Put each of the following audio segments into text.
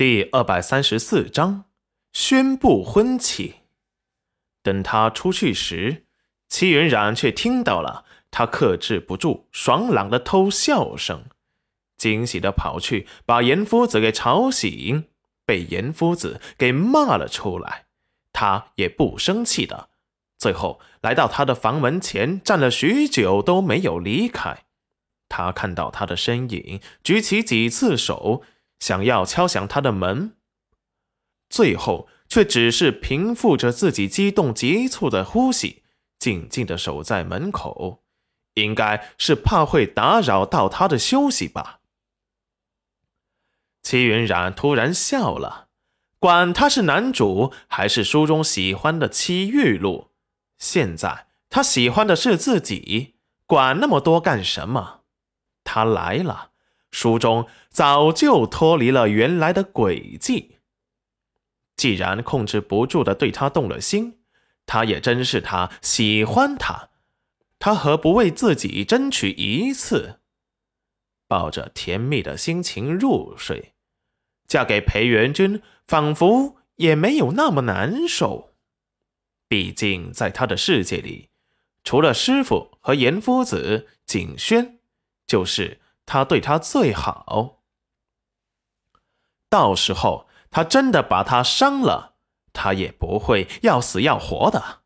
第二百三十四章宣布婚期。等他出去时，戚云染却听到了他克制不住爽朗的偷笑声，惊喜的跑去把严夫子给吵醒，被严夫子给骂了出来。他也不生气的，最后来到他的房门前站了许久都没有离开。他看到他的身影，举起几次手。想要敲响他的门，最后却只是平复着自己激动急促的呼吸，静静的守在门口，应该是怕会打扰到他的休息吧。齐云染突然笑了，管他是男主还是书中喜欢的戚玉露，现在他喜欢的是自己，管那么多干什么？他来了。书中早就脱离了原来的轨迹。既然控制不住的对他动了心，他也真是他喜欢他，他何不为自己争取一次？抱着甜蜜的心情入睡，嫁给裴元君仿佛也没有那么难受。毕竟在他的世界里，除了师傅和严夫子、景轩，就是。他对他最好，到时候他真的把他伤了，他也不会要死要活的。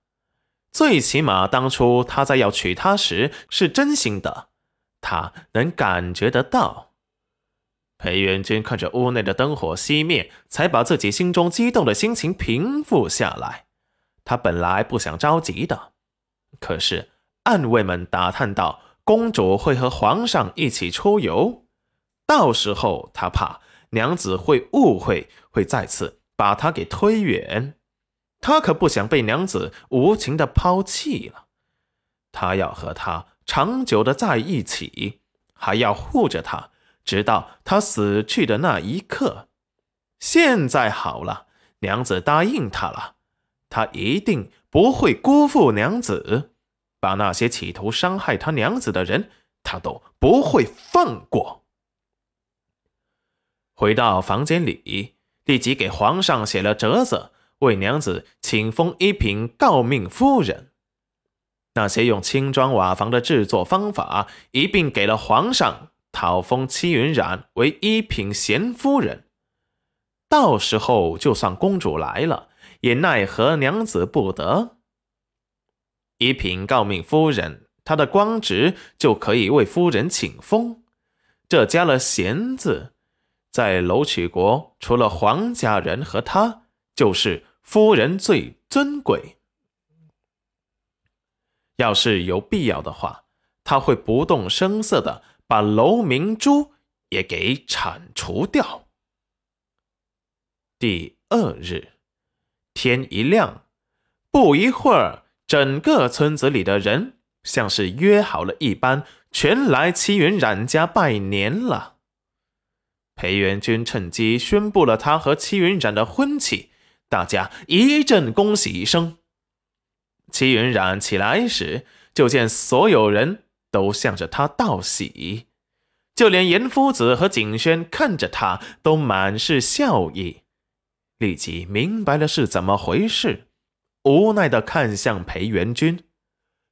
最起码当初他在要娶她时是真心的，他能感觉得到。裴元君看着屋内的灯火熄灭，才把自己心中激动的心情平复下来。他本来不想着急的，可是暗卫们打探到。公主会和皇上一起出游，到时候他怕娘子会误会，会再次把他给推远。他可不想被娘子无情的抛弃了。他要和她长久的在一起，还要护着她，直到他死去的那一刻。现在好了，娘子答应他了，他一定不会辜负娘子。把那些企图伤害他娘子的人，他都不会放过。回到房间里，立即给皇上写了折子，为娘子请封一品诰命夫人。那些用青砖瓦房的制作方法，一并给了皇上，讨封戚云染为一品贤夫人。到时候，就算公主来了，也奈何娘子不得。一品诰命夫人，她的官职就可以为夫人请封。这加了“贤”字，在楼曲国，除了皇家人和他，就是夫人最尊贵。要是有必要的话，他会不动声色的把楼明珠也给铲除掉。第二日，天一亮，不一会儿。整个村子里的人像是约好了一般，全来齐云染家拜年了。裴元君趁机宣布了他和齐云染的婚期，大家一阵恭喜一声。齐云染起来时，就见所有人都向着他道喜，就连严夫子和景轩看着他都满是笑意，立即明白了是怎么回事。无奈的看向裴元君，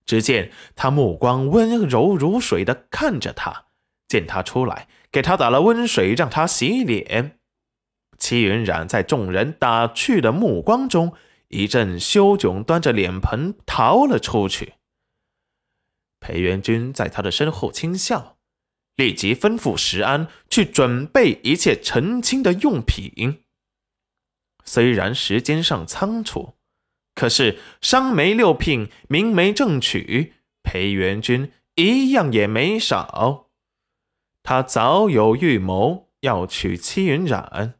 只见他目光温柔如水的看着他，见他出来，给他打了温水，让他洗脸。戚云染在众人打趣的目光中，一阵羞窘，端着脸盆逃了出去。裴元君在他的身后轻笑，立即吩咐石安去准备一切成亲的用品。虽然时间上仓促。可是商媒六聘，明媒正娶，裴元君一样也没少。他早有预谋要娶戚云染，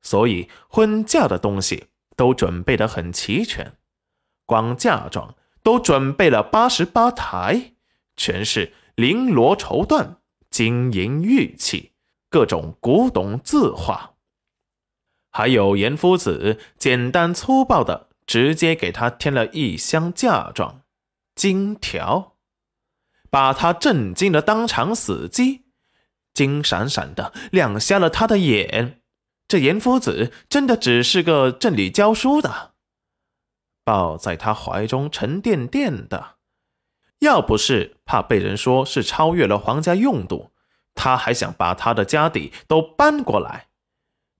所以婚嫁的东西都准备得很齐全，光嫁妆都准备了八十八台，全是绫罗绸缎、金银玉器、各种古董字画，还有严夫子简单粗暴的。直接给他添了一箱嫁妆，金条，把他震惊的当场死机，金闪闪的亮瞎了他的眼。这严夫子真的只是个镇里教书的，抱在他怀中沉甸甸的。要不是怕被人说是超越了皇家用度，他还想把他的家底都搬过来。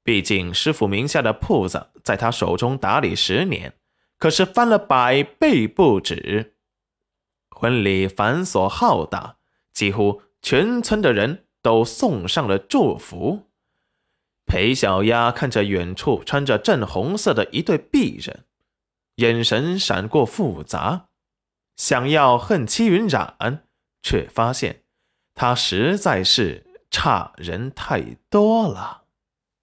毕竟师傅名下的铺子在他手中打理十年，可是翻了百倍不止。婚礼繁琐浩大，几乎全村的人都送上了祝福。裴小丫看着远处穿着正红色的一对璧人，眼神闪过复杂，想要恨戚云染，却发现他实在是差人太多了。